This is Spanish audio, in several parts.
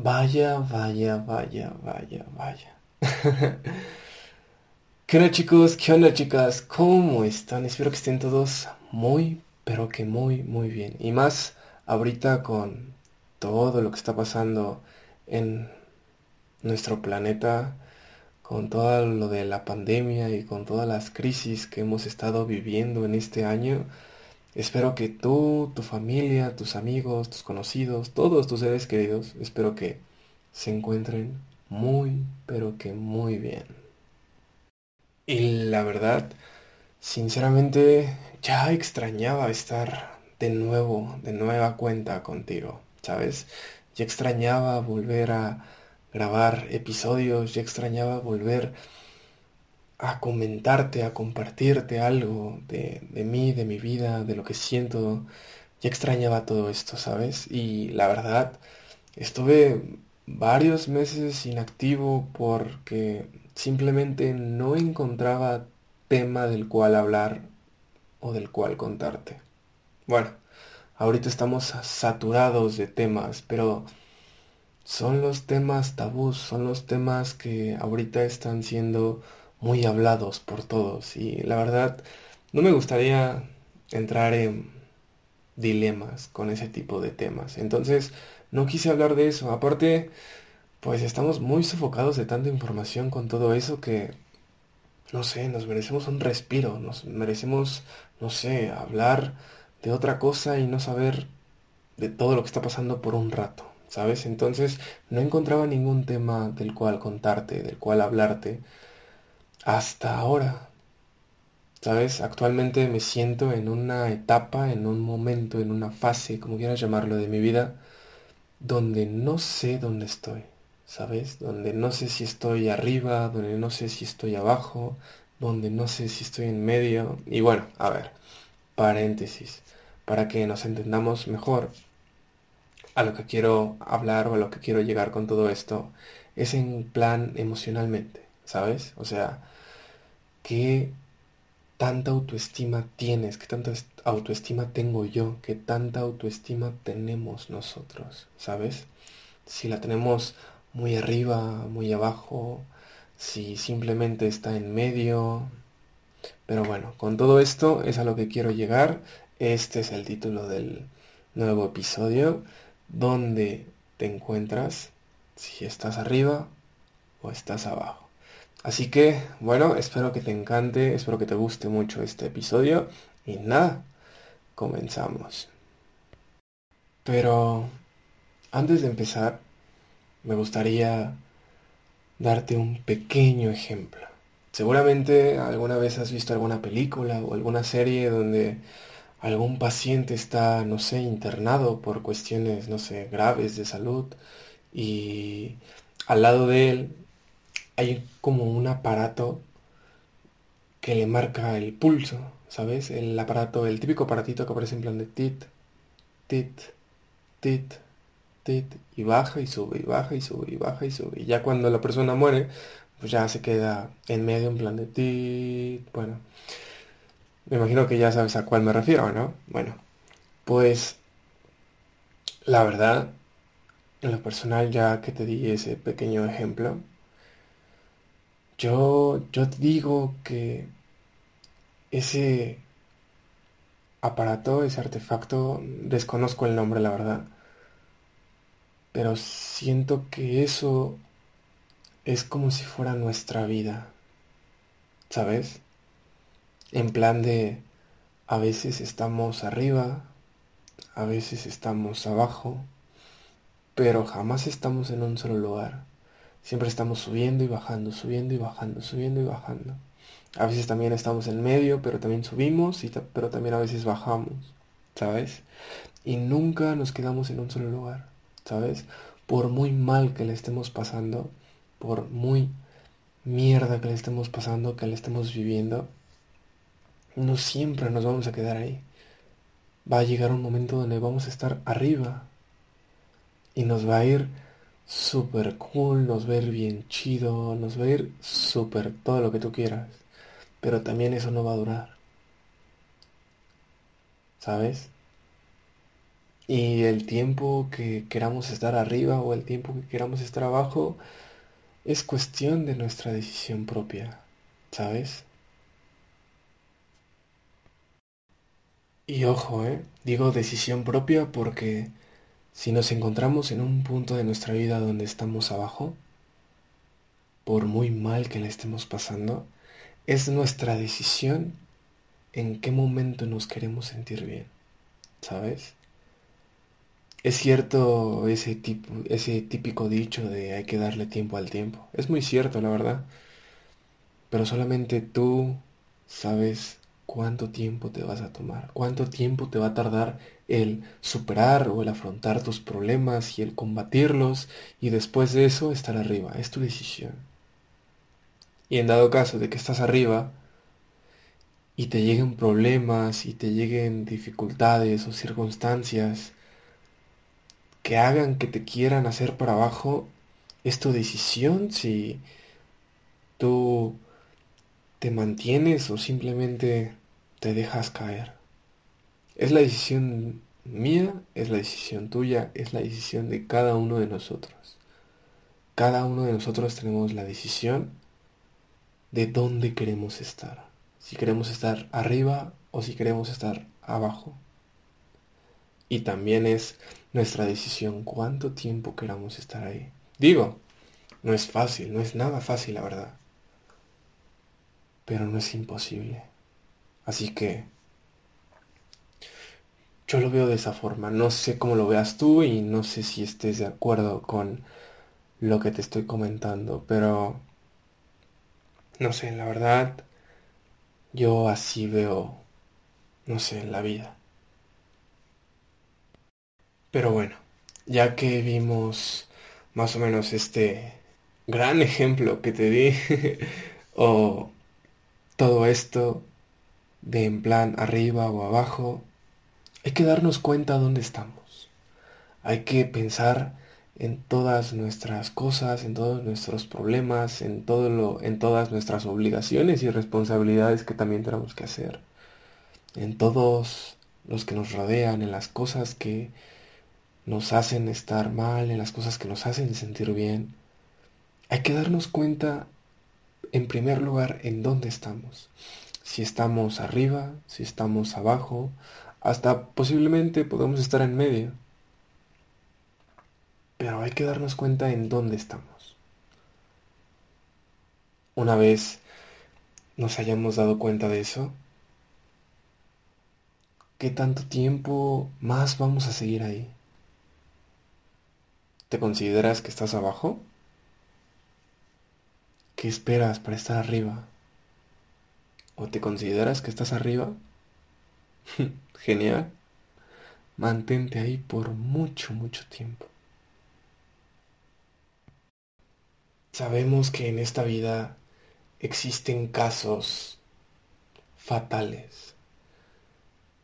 Vaya, vaya, vaya, vaya, vaya. ¿Qué onda chicos? ¿Qué onda chicas? ¿Cómo están? Espero que estén todos muy, pero que muy, muy bien. Y más ahorita con todo lo que está pasando en nuestro planeta, con todo lo de la pandemia y con todas las crisis que hemos estado viviendo en este año. Espero que tú, tu familia, tus amigos, tus conocidos, todos tus seres queridos, espero que se encuentren muy, pero que muy bien. Y la verdad, sinceramente, ya extrañaba estar de nuevo, de nueva cuenta contigo, ¿sabes? Ya extrañaba volver a grabar episodios, ya extrañaba volver a comentarte, a compartirte algo de, de mí, de mi vida, de lo que siento. Ya extrañaba todo esto, ¿sabes? Y la verdad, estuve varios meses inactivo porque simplemente no encontraba tema del cual hablar o del cual contarte. Bueno, ahorita estamos saturados de temas, pero son los temas tabús, son los temas que ahorita están siendo muy hablados por todos y la verdad no me gustaría entrar en dilemas con ese tipo de temas. Entonces no quise hablar de eso. Aparte, pues estamos muy sofocados de tanta información con todo eso que, no sé, nos merecemos un respiro, nos merecemos, no sé, hablar de otra cosa y no saber de todo lo que está pasando por un rato. ¿Sabes? Entonces no encontraba ningún tema del cual contarte, del cual hablarte hasta ahora. ¿Sabes? Actualmente me siento en una etapa, en un momento, en una fase, como quieras llamarlo, de mi vida, donde no sé dónde estoy. ¿Sabes? Donde no sé si estoy arriba, donde no sé si estoy abajo, donde no sé si estoy en medio. Y bueno, a ver, paréntesis, para que nos entendamos mejor a lo que quiero hablar o a lo que quiero llegar con todo esto, es en plan emocionalmente, ¿sabes? O sea, ¿qué tanta autoestima tienes? ¿Qué tanta autoestima tengo yo? ¿Qué tanta autoestima tenemos nosotros? ¿Sabes? Si la tenemos muy arriba, muy abajo, si simplemente está en medio. Pero bueno, con todo esto es a lo que quiero llegar. Este es el título del nuevo episodio. ¿Dónde te encuentras? Si estás arriba o estás abajo. Así que, bueno, espero que te encante, espero que te guste mucho este episodio. Y nada, comenzamos. Pero antes de empezar, me gustaría darte un pequeño ejemplo. Seguramente alguna vez has visto alguna película o alguna serie donde algún paciente está, no sé, internado por cuestiones, no sé, graves de salud y al lado de él hay como un aparato que le marca el pulso, ¿sabes? El aparato, el típico aparatito que aparece en plan de tit, tit, tit, tit, y baja y sube, y baja y sube, y baja y sube. Y ya cuando la persona muere, pues ya se queda en medio en plan de tit, bueno. Me imagino que ya sabes a cuál me refiero, ¿no? Bueno, pues la verdad, en lo personal, ya que te di ese pequeño ejemplo, yo, yo digo que ese aparato, ese artefacto, desconozco el nombre, la verdad, pero siento que eso es como si fuera nuestra vida, ¿sabes? en plan de a veces estamos arriba, a veces estamos abajo, pero jamás estamos en un solo lugar. Siempre estamos subiendo y bajando, subiendo y bajando, subiendo y bajando. A veces también estamos en medio, pero también subimos, y pero también a veces bajamos, ¿sabes? Y nunca nos quedamos en un solo lugar, ¿sabes? Por muy mal que le estemos pasando, por muy mierda que le estemos pasando, que le estemos viviendo, no siempre nos vamos a quedar ahí. Va a llegar un momento donde vamos a estar arriba y nos va a ir súper cool, nos ir bien chido, nos ir súper todo lo que tú quieras. Pero también eso no va a durar. ¿Sabes? Y el tiempo que queramos estar arriba o el tiempo que queramos estar abajo es cuestión de nuestra decisión propia, ¿sabes? Y ojo, ¿eh? Digo decisión propia porque si nos encontramos en un punto de nuestra vida donde estamos abajo, por muy mal que la estemos pasando, es nuestra decisión en qué momento nos queremos sentir bien, ¿sabes? Es cierto ese, tipo, ese típico dicho de hay que darle tiempo al tiempo. Es muy cierto, la verdad. Pero solamente tú sabes cuánto tiempo te vas a tomar, cuánto tiempo te va a tardar el superar o el afrontar tus problemas y el combatirlos y después de eso estar arriba. Es tu decisión. Y en dado caso de que estás arriba y te lleguen problemas y te lleguen dificultades o circunstancias que hagan que te quieran hacer para abajo, es tu decisión si tú te mantienes o simplemente te dejas caer. Es la decisión mía, es la decisión tuya, es la decisión de cada uno de nosotros. Cada uno de nosotros tenemos la decisión de dónde queremos estar. Si queremos estar arriba o si queremos estar abajo. Y también es nuestra decisión cuánto tiempo queramos estar ahí. Digo, no es fácil, no es nada fácil la verdad pero no es imposible. Así que yo lo veo de esa forma. No sé cómo lo veas tú y no sé si estés de acuerdo con lo que te estoy comentando, pero no sé, la verdad, yo así veo, no sé, la vida. Pero bueno, ya que vimos más o menos este gran ejemplo que te di, o todo esto de en plan arriba o abajo, hay que darnos cuenta dónde estamos. Hay que pensar en todas nuestras cosas, en todos nuestros problemas, en todo lo, en todas nuestras obligaciones y responsabilidades que también tenemos que hacer. En todos los que nos rodean, en las cosas que nos hacen estar mal, en las cosas que nos hacen sentir bien. Hay que darnos cuenta en primer lugar en dónde estamos. Si estamos arriba, si estamos abajo, hasta posiblemente podemos estar en medio. Pero hay que darnos cuenta en dónde estamos. Una vez nos hayamos dado cuenta de eso, ¿qué tanto tiempo más vamos a seguir ahí? ¿Te consideras que estás abajo? ¿Qué esperas para estar arriba? ¿O te consideras que estás arriba? Genial. Mantente ahí por mucho, mucho tiempo. Sabemos que en esta vida existen casos fatales.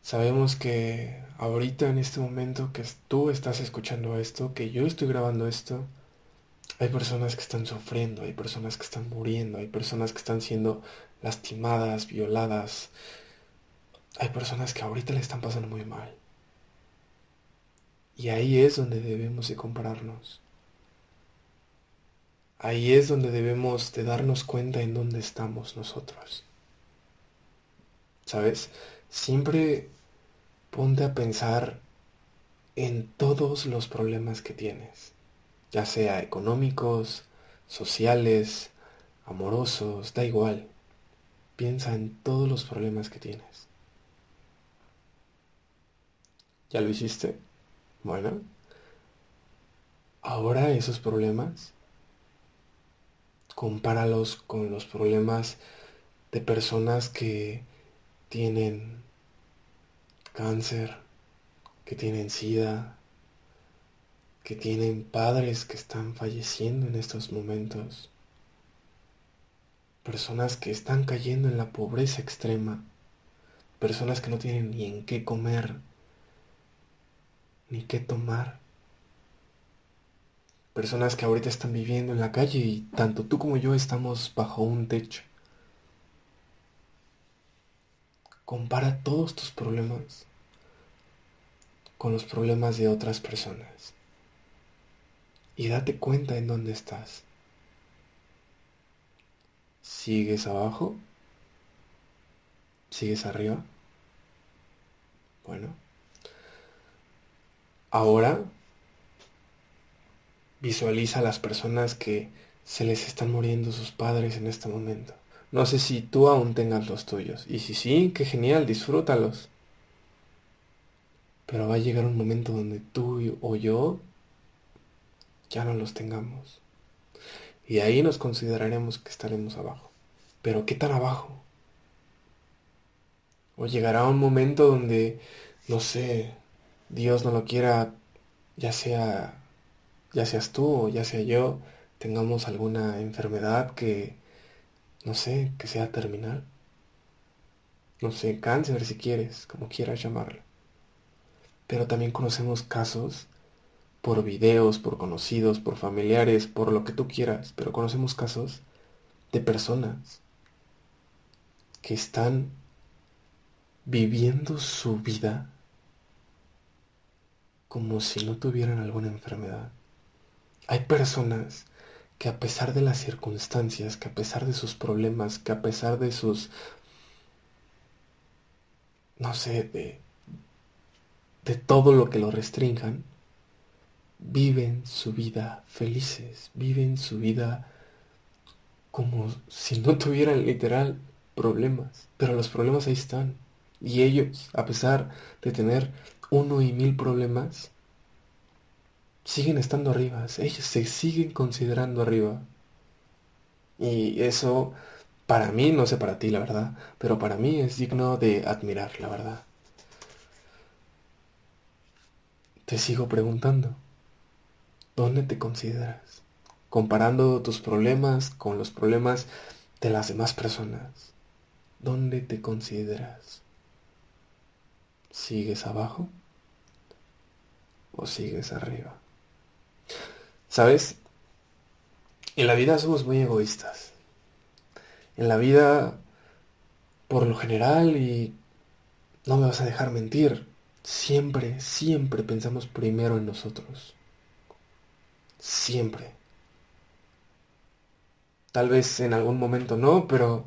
Sabemos que ahorita en este momento que tú estás escuchando esto, que yo estoy grabando esto, hay personas que están sufriendo, hay personas que están muriendo, hay personas que están siendo lastimadas, violadas. Hay personas que ahorita le están pasando muy mal. Y ahí es donde debemos de compararnos. Ahí es donde debemos de darnos cuenta en dónde estamos nosotros. ¿Sabes? Siempre ponte a pensar en todos los problemas que tienes ya sea económicos, sociales, amorosos, da igual. Piensa en todos los problemas que tienes. ¿Ya lo hiciste? Bueno. Ahora esos problemas, compáralos con los problemas de personas que tienen cáncer, que tienen sida, que tienen padres que están falleciendo en estos momentos, personas que están cayendo en la pobreza extrema, personas que no tienen ni en qué comer, ni qué tomar, personas que ahorita están viviendo en la calle y tanto tú como yo estamos bajo un techo. Compara todos tus problemas con los problemas de otras personas. Y date cuenta en dónde estás. ¿Sigues abajo? ¿Sigues arriba? Bueno. Ahora visualiza a las personas que se les están muriendo sus padres en este momento. No sé si tú aún tengas los tuyos. Y si sí, qué genial, disfrútalos. Pero va a llegar un momento donde tú o yo ya no los tengamos. Y ahí nos consideraremos que estaremos abajo. Pero ¿qué tan abajo? O llegará un momento donde, no sé, Dios no lo quiera, ya sea, ya seas tú o ya sea yo, tengamos alguna enfermedad que, no sé, que sea terminal. No sé, cáncer si quieres, como quieras llamarlo. Pero también conocemos casos por videos, por conocidos, por familiares, por lo que tú quieras, pero conocemos casos de personas que están viviendo su vida como si no tuvieran alguna enfermedad. Hay personas que a pesar de las circunstancias, que a pesar de sus problemas, que a pesar de sus, no sé, de, de todo lo que lo restrinjan, viven su vida felices, viven su vida como si no tuvieran literal problemas, pero los problemas ahí están. Y ellos, a pesar de tener uno y mil problemas, siguen estando arriba, ellos se siguen considerando arriba. Y eso, para mí, no sé para ti, la verdad, pero para mí es digno de admirar, la verdad. Te sigo preguntando, ¿dónde te consideras? Comparando tus problemas con los problemas de las demás personas. ¿Dónde te consideras? ¿Sigues abajo o sigues arriba? ¿Sabes? En la vida somos muy egoístas. En la vida, por lo general, y no me vas a dejar mentir, siempre, siempre pensamos primero en nosotros. Siempre. Tal vez en algún momento no, pero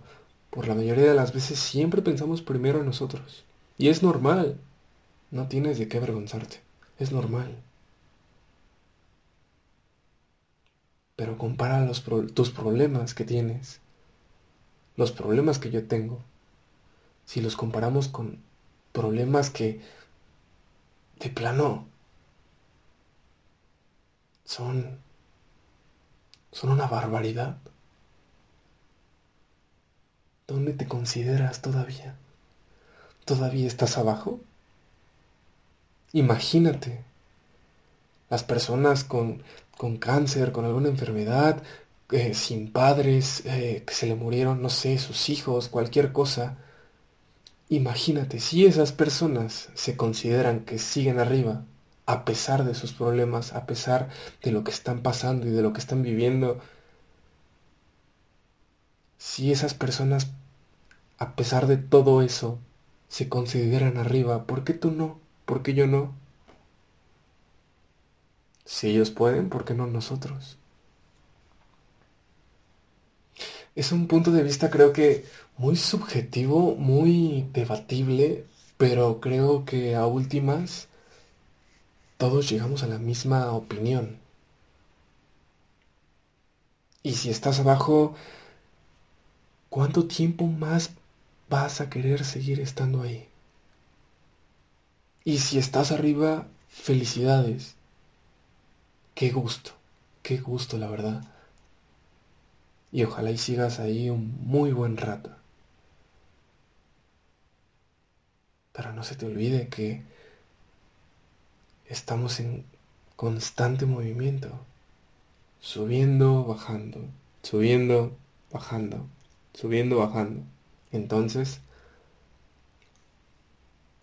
por la mayoría de las veces siempre pensamos primero en nosotros. Y es normal. No tienes de qué avergonzarte. Es normal. Pero compara los tus problemas que tienes, los problemas que yo tengo, si los comparamos con problemas que de plano son son una barbaridad. ¿Dónde te consideras todavía? ¿Todavía estás abajo? Imagínate las personas con con cáncer, con alguna enfermedad, eh, sin padres, eh, que se le murieron, no sé, sus hijos, cualquier cosa. Imagínate, si esas personas se consideran que siguen arriba, a pesar de sus problemas, a pesar de lo que están pasando y de lo que están viviendo, si esas personas, a pesar de todo eso, se consideran arriba, ¿por qué tú no? ¿Por qué yo no? Si ellos pueden, ¿por qué no nosotros? Es un punto de vista creo que muy subjetivo, muy debatible, pero creo que a últimas todos llegamos a la misma opinión. Y si estás abajo, ¿cuánto tiempo más vas a querer seguir estando ahí? Y si estás arriba, felicidades. Qué gusto, qué gusto la verdad. Y ojalá y sigas ahí un muy buen rato. Pero no se te olvide que estamos en constante movimiento. Subiendo, bajando, subiendo, bajando, subiendo, bajando. Entonces,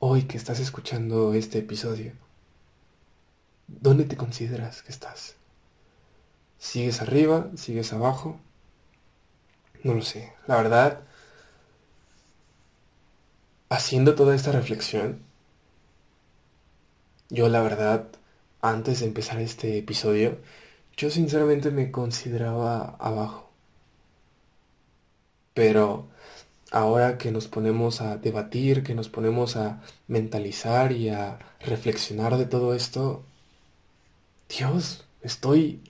hoy que estás escuchando este episodio, ¿Dónde te consideras que estás? ¿Sigues arriba? ¿Sigues abajo? No lo sé. La verdad, haciendo toda esta reflexión Yo la verdad, antes de empezar este episodio, yo sinceramente me consideraba abajo. Pero ahora que nos ponemos a debatir, que nos ponemos a mentalizar y a reflexionar de todo esto, Dios, estoy,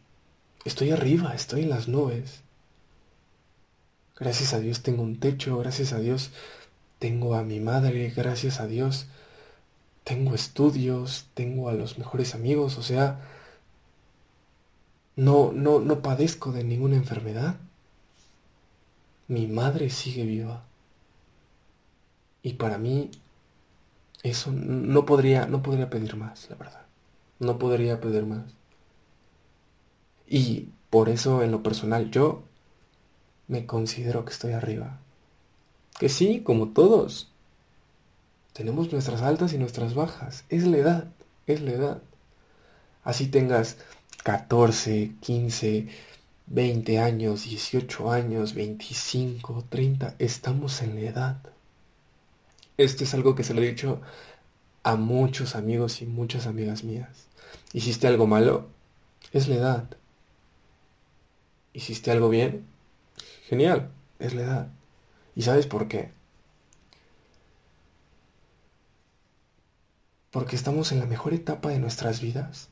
estoy arriba, estoy en las nubes. Gracias a Dios tengo un techo, gracias a Dios tengo a mi madre, gracias a Dios tengo estudios, tengo a los mejores amigos, o sea, no, no, no padezco de ninguna enfermedad. Mi madre sigue viva. Y para mí eso no podría, no podría pedir más, la verdad. No podría pedir más. Y por eso en lo personal yo me considero que estoy arriba. Que sí, como todos. Tenemos nuestras altas y nuestras bajas. Es la edad, es la edad. Así tengas 14, 15, 20 años, 18 años, 25, 30, estamos en la edad. Esto es algo que se lo he dicho a muchos amigos y muchas amigas mías. ¿Hiciste algo malo? Es la edad. ¿Hiciste algo bien? Genial, es la edad. ¿Y sabes por qué? Porque estamos en la mejor etapa de nuestras vidas.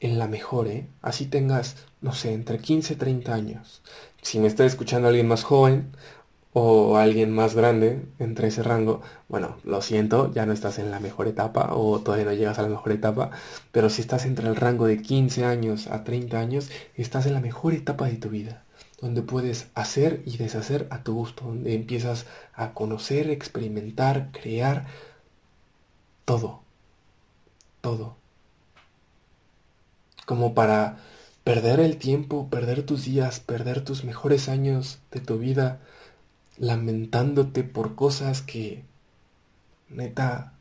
En la mejor, ¿eh? Así tengas, no sé, entre 15 y 30 años. Si me está escuchando alguien más joven, o alguien más grande entre ese rango, bueno, lo siento, ya no estás en la mejor etapa o todavía no llegas a la mejor etapa, pero si estás entre el rango de 15 años a 30 años, estás en la mejor etapa de tu vida, donde puedes hacer y deshacer a tu gusto, donde empiezas a conocer, experimentar, crear todo, todo. Como para perder el tiempo, perder tus días, perder tus mejores años de tu vida, lamentándote por cosas que neta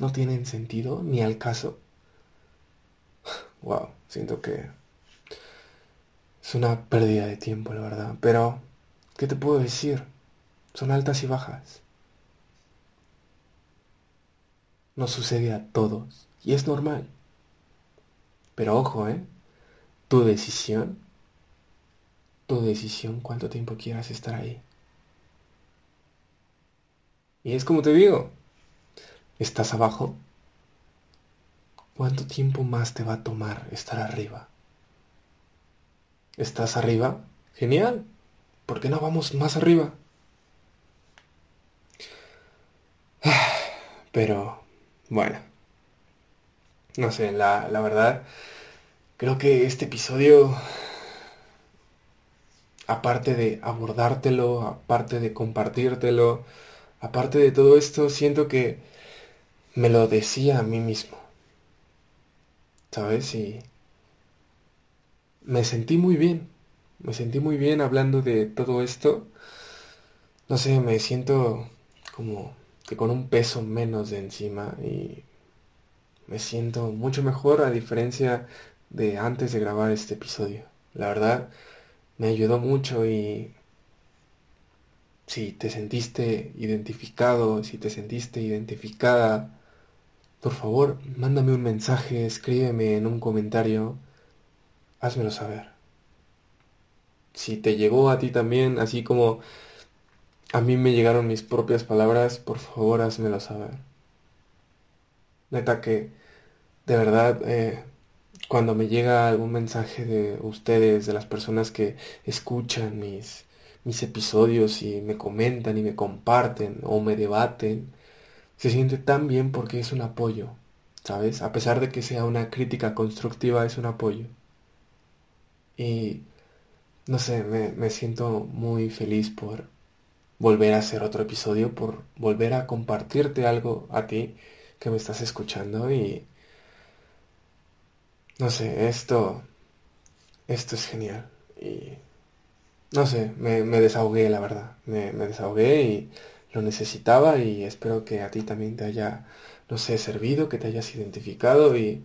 no tienen sentido ni al caso. Wow, siento que es una pérdida de tiempo, la verdad. Pero, ¿qué te puedo decir? Son altas y bajas. Nos sucede a todos y es normal. Pero ojo, ¿eh? Tu decisión, tu decisión, cuánto tiempo quieras estar ahí. Y es como te digo, estás abajo. ¿Cuánto tiempo más te va a tomar estar arriba? ¿Estás arriba? Genial. ¿Por qué no vamos más arriba? Pero, bueno. No sé, la, la verdad, creo que este episodio, aparte de abordártelo, aparte de compartírtelo, aparte de todo esto, siento que me lo decía a mí mismo. ¿Sabes? Y me sentí muy bien. Me sentí muy bien hablando de todo esto. No sé, me siento como que con un peso menos de encima y me siento mucho mejor a diferencia de antes de grabar este episodio. La verdad, me ayudó mucho y si te sentiste identificado, si te sentiste identificada, por favor, mándame un mensaje, escríbeme en un comentario, házmelo saber. Si te llegó a ti también, así como a mí me llegaron mis propias palabras, por favor, házmelo saber. Neta que, de verdad, eh, cuando me llega algún mensaje de ustedes, de las personas que escuchan mis, mis episodios y me comentan y me comparten o me debaten, se siente tan bien porque es un apoyo, ¿sabes? A pesar de que sea una crítica constructiva, es un apoyo. Y, no sé, me, me siento muy feliz por volver a hacer otro episodio, por volver a compartirte algo a ti que me estás escuchando y, no sé, esto, esto es genial. Y no sé, me, desahogué, la verdad. Me, desahogué y lo necesitaba y espero que a ti también te haya, no sé, servido, que te hayas identificado y...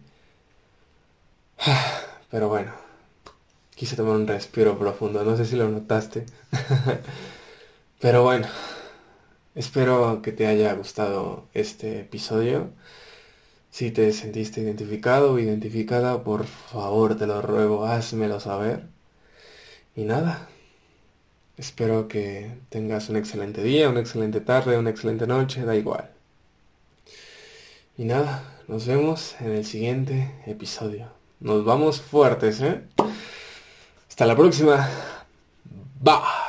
Pero bueno, quise tomar un respiro profundo, no sé si lo notaste. Pero bueno, espero que te haya gustado este episodio. Si te sentiste identificado o identificada, por favor, te lo ruego, házmelo saber. Y nada, espero que tengas un excelente día, una excelente tarde, una excelente noche, da igual. Y nada, nos vemos en el siguiente episodio. Nos vamos fuertes, ¿eh? Hasta la próxima. Bye.